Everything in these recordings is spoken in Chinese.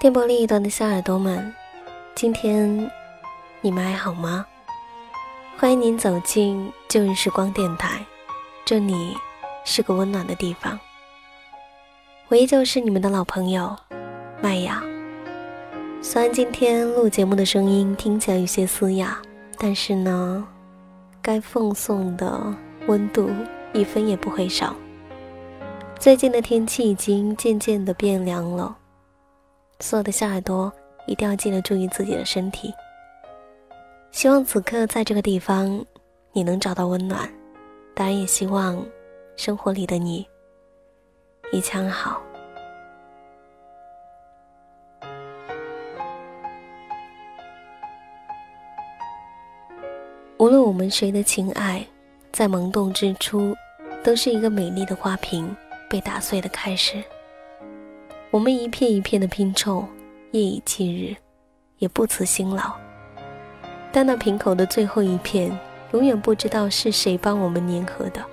电波另一端的小耳朵们，今天你们还好吗？欢迎您走进旧日时光电台，这里是个温暖的地方。我依旧是你们的老朋友麦雅。虽然今天录节目的声音听起来有些嘶哑，但是呢，该奉送的温度一分也不会少。最近的天气已经渐渐的变凉了。所有的小耳朵一定要记得注意自己的身体。希望此刻在这个地方，你能找到温暖。当然，也希望生活里的你一切安好。无论我们谁的情爱，在萌动之初，都是一个美丽的花瓶被打碎的开始。我们一片一片的拼凑，夜以继日，也不辞辛劳。但那瓶口的最后一片，永远不知道是谁帮我们粘合的。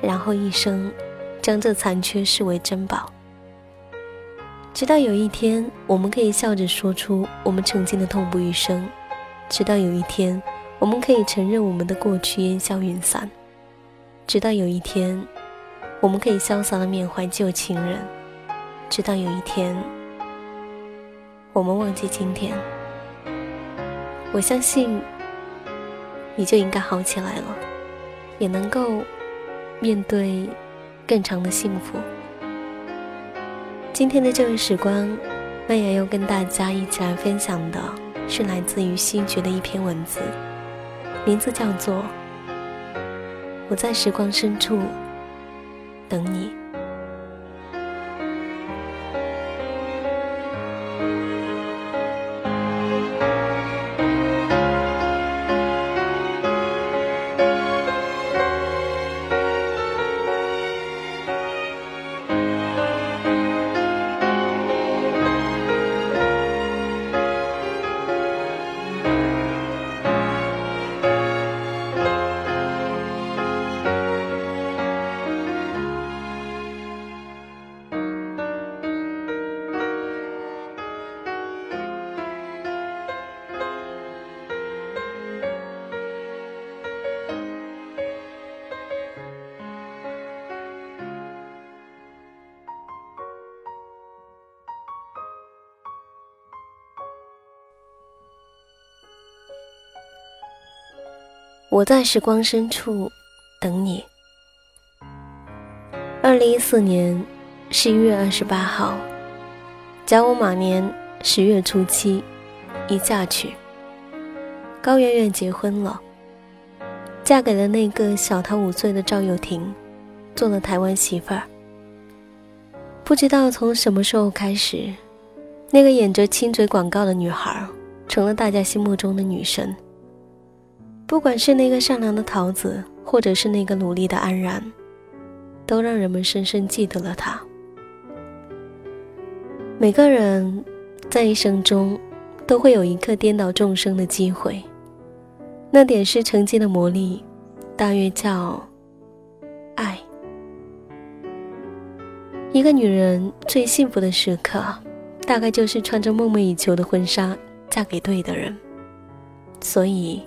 然后一生，将这残缺视为珍宝。直到有一天，我们可以笑着说出我们曾经的痛不欲生；直到有一天，我们可以承认我们的过去烟消云散；直到有一天，我们可以潇洒的缅怀旧情人。直到有一天，我们忘记今天，我相信你就应该好起来了，也能够面对更长的幸福。今天的这位时光，麦雅要跟大家一起来分享的是来自于西决的一篇文字，名字叫做《我在时光深处等你》。我在时光深处等你。二零一四年十一月二十八号，甲午马年十月初七，一嫁娶。高圆圆结婚了，嫁给了那个小她五岁的赵又廷，做了台湾媳妇儿。不知道从什么时候开始，那个演着亲嘴广告的女孩，成了大家心目中的女神。不管是那个善良的桃子，或者是那个努力的安然，都让人们深深记得了他。每个人在一生中都会有一刻颠倒众生的机会，那点是曾经的魔力，大约叫爱。一个女人最幸福的时刻，大概就是穿着梦寐以求的婚纱，嫁给对的人。所以。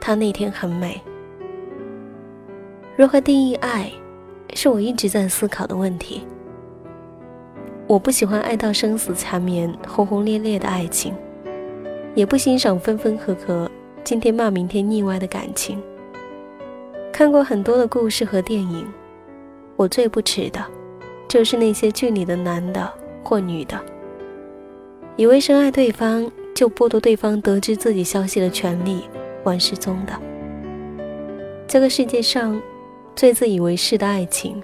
她那天很美。如何定义爱，是我一直在思考的问题。我不喜欢爱到生死缠绵、轰轰烈烈的爱情，也不欣赏分分合合、今天骂明天腻歪的感情。看过很多的故事和电影，我最不耻的，就是那些剧里的男的或女的，以为深爱对方就剥夺对方得知自己消息的权利。玩失踪的。这个世界上，最自以为是的爱情，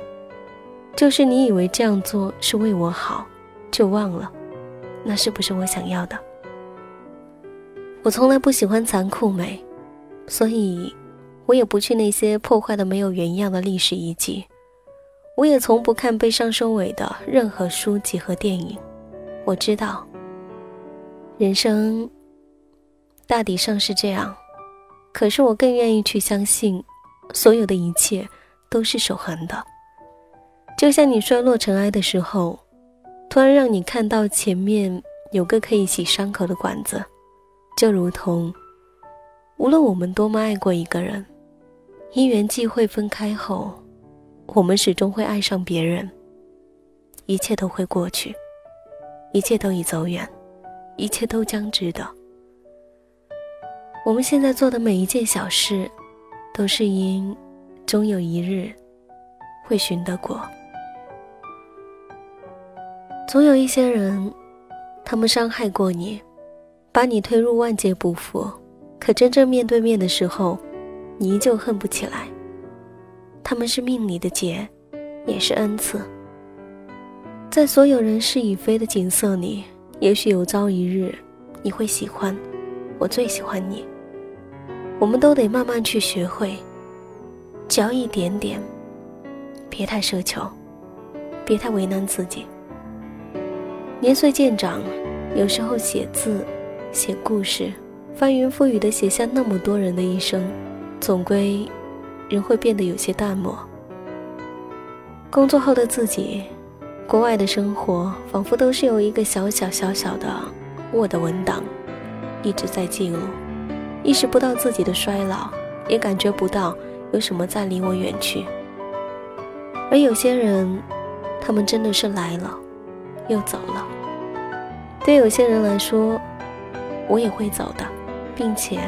就是你以为这样做是为我好，就忘了，那是不是我想要的？我从来不喜欢残酷美，所以，我也不去那些破坏的没有原样的历史遗迹。我也从不看悲伤收尾的任何书籍和电影。我知道，人生大抵上是这样。可是我更愿意去相信，所有的一切都是守恒的。就像你摔落尘埃的时候，突然让你看到前面有个可以洗伤口的管子，就如同，无论我们多么爱过一个人，因缘际会分开后，我们始终会爱上别人。一切都会过去，一切都已走远，一切都将值得。我们现在做的每一件小事，都是因终有一日会寻得果。总有一些人，他们伤害过你，把你推入万劫不复，可真正面对面的时候，你依旧恨不起来。他们是命里的劫，也是恩赐。在所有人事已非的景色里，也许有朝一日，你会喜欢我最喜欢你。我们都得慢慢去学会，只要一点点，别太奢求，别太为难自己。年岁渐长，有时候写字、写故事，翻云覆雨的写下那么多人的一生，总归人会变得有些淡漠。工作后的自己，国外的生活，仿佛都是有一个小小小小的 Word 文档，一直在记录。意识不到自己的衰老，也感觉不到有什么在离我远去。而有些人，他们真的是来了，又走了。对有些人来说，我也会走的，并且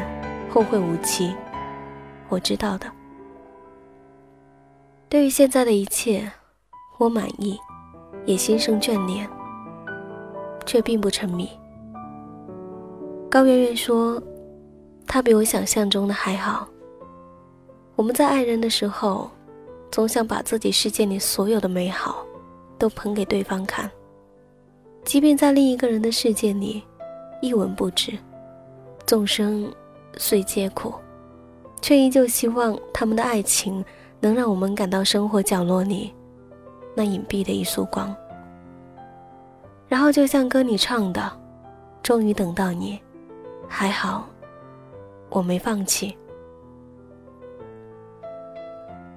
后会无期。我知道的。对于现在的一切，我满意，也心生眷恋，却并不沉迷。高圆圆说。他比我想象中的还好。我们在爱人的时候，总想把自己世界里所有的美好，都捧给对方看。即便在另一个人的世界里，一文不值，众生虽皆苦，却依旧希望他们的爱情能让我们感到生活角落里那隐蔽的一束光。然后就像歌里唱的：“终于等到你，还好。”我没放弃。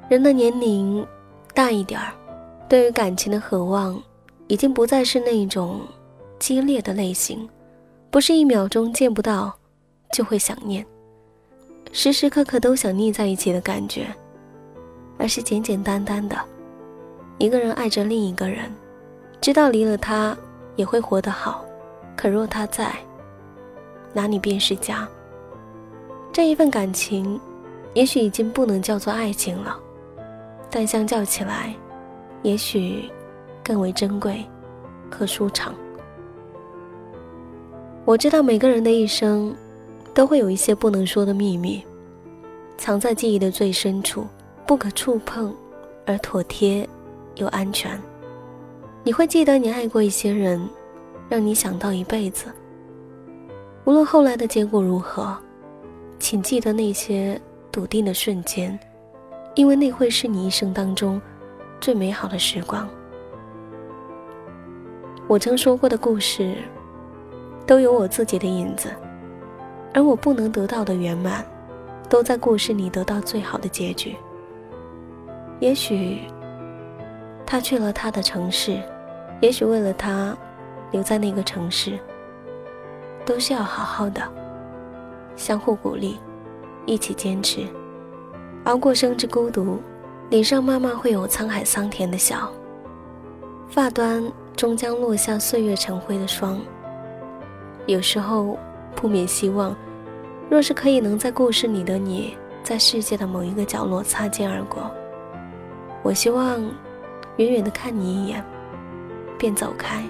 人的年龄大一点儿，对于感情的渴望，已经不再是那种激烈的类型，不是一秒钟见不到就会想念，时时刻刻都想腻在一起的感觉，而是简简单单的，一个人爱着另一个人，知道离了他也会活得好，可若他在，哪里便是家。这一份感情，也许已经不能叫做爱情了，但相较起来，也许更为珍贵和舒畅。我知道每个人的一生，都会有一些不能说的秘密，藏在记忆的最深处，不可触碰，而妥帖又安全。你会记得你爱过一些人，让你想到一辈子。无论后来的结果如何。请记得那些笃定的瞬间，因为那会是你一生当中最美好的时光。我曾说过的故事，都有我自己的影子，而我不能得到的圆满，都在故事里得到最好的结局。也许他去了他的城市，也许为了他留在那个城市，都是要好好的。相互鼓励，一起坚持，熬过生之孤独，脸上慢慢会有沧海桑田的笑，发端终将落下岁月成灰的霜。有时候不免希望，若是可以能在故事里的你，在世界的某一个角落擦肩而过，我希望远远的看你一眼，便走开。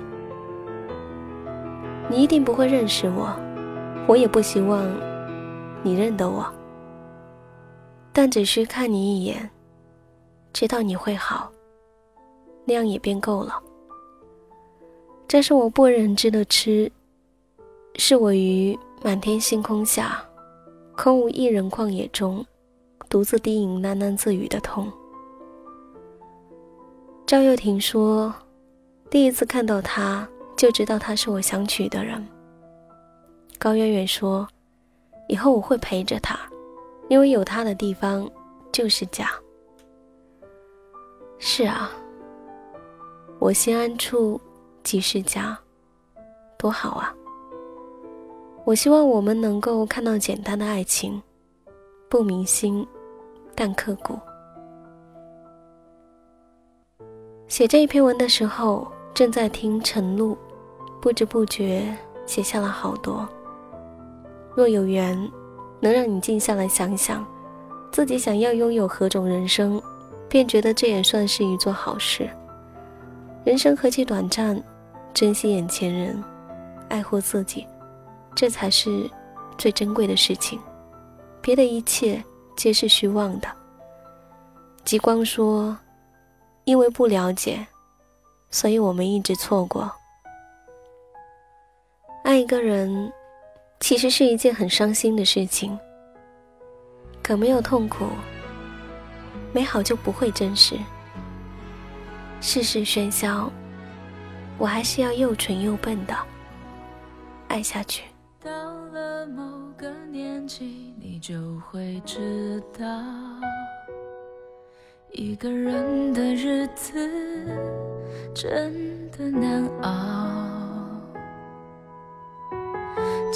你一定不会认识我，我也不希望。你认得我，但只需看你一眼，知道你会好，那样也便够了。这是我不忍知的痴，是我于满天星空下空无一人旷野中，独自低吟喃喃自语的痛。赵又廷说：“第一次看到他，就知道他是我想娶的人。”高圆圆说：“以后我会陪着他，因为有他的地方就是家。”是啊，我心安处即是家，多好啊！我希望我们能够看到简单的爱情，不明心，但刻骨。写这一篇文的时候，正在听晨露，不知不觉写下了好多。若有缘，能让你静下来想想，自己想要拥有何种人生，便觉得这也算是一座好事。人生何其短暂，珍惜眼前人，爱护自己。这才是最珍贵的事情，别的一切皆是虚妄的。极光说：“因为不了解，所以我们一直错过。爱一个人，其实是一件很伤心的事情。可没有痛苦，美好就不会真实。世事喧嚣，我还是要又蠢又笨的爱下去。”到了某个年纪，你就会知道，一个人的日子真的难熬。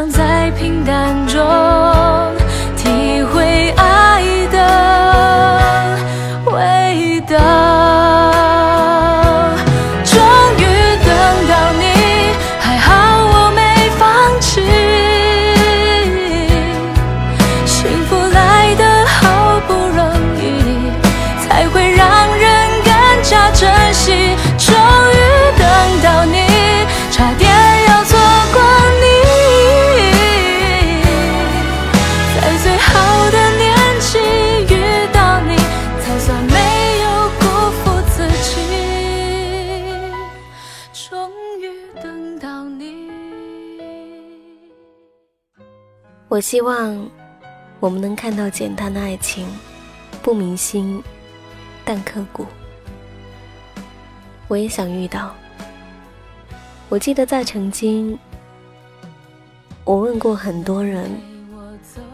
想再平淡我希望我们能看到简单的爱情，不明心，但刻骨。我也想遇到。我记得在曾经，我问过很多人，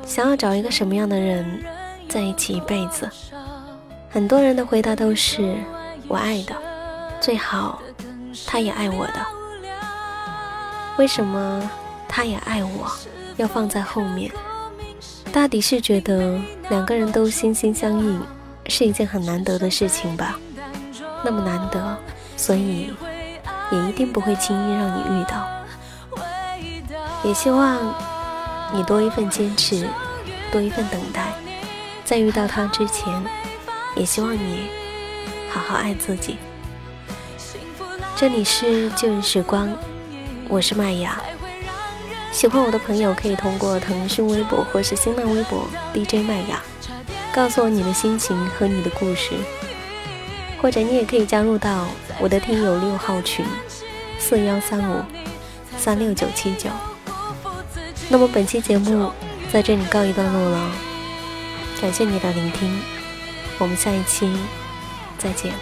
想要找一个什么样的人在一起一辈子。很多人的回答都是我爱的，最好他也爱我的。为什么他也爱我？要放在后面，大抵是觉得两个人都心心相印是一件很难得的事情吧。那么难得，所以也一定不会轻易让你遇到。也希望你多一份坚持，多一份等待，在遇到他之前，也希望你好好爱自己。这里是旧日时光，我是麦雅。喜欢我的朋友可以通过腾讯微博或是新浪微博 DJ 麦雅，告诉我你的心情和你的故事，或者你也可以加入到我的听友六号群四幺三五三六九七九。那么本期节目在这里告一段落了，感谢你的聆听，我们下一期再见，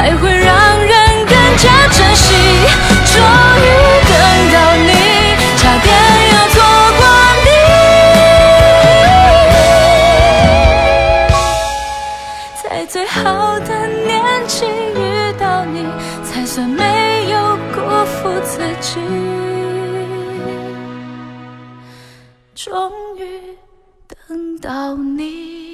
才会让人更加珍惜。终于等到你，差点要错过你，在最好的年纪遇到你，才算没有辜负自己。终于等到你。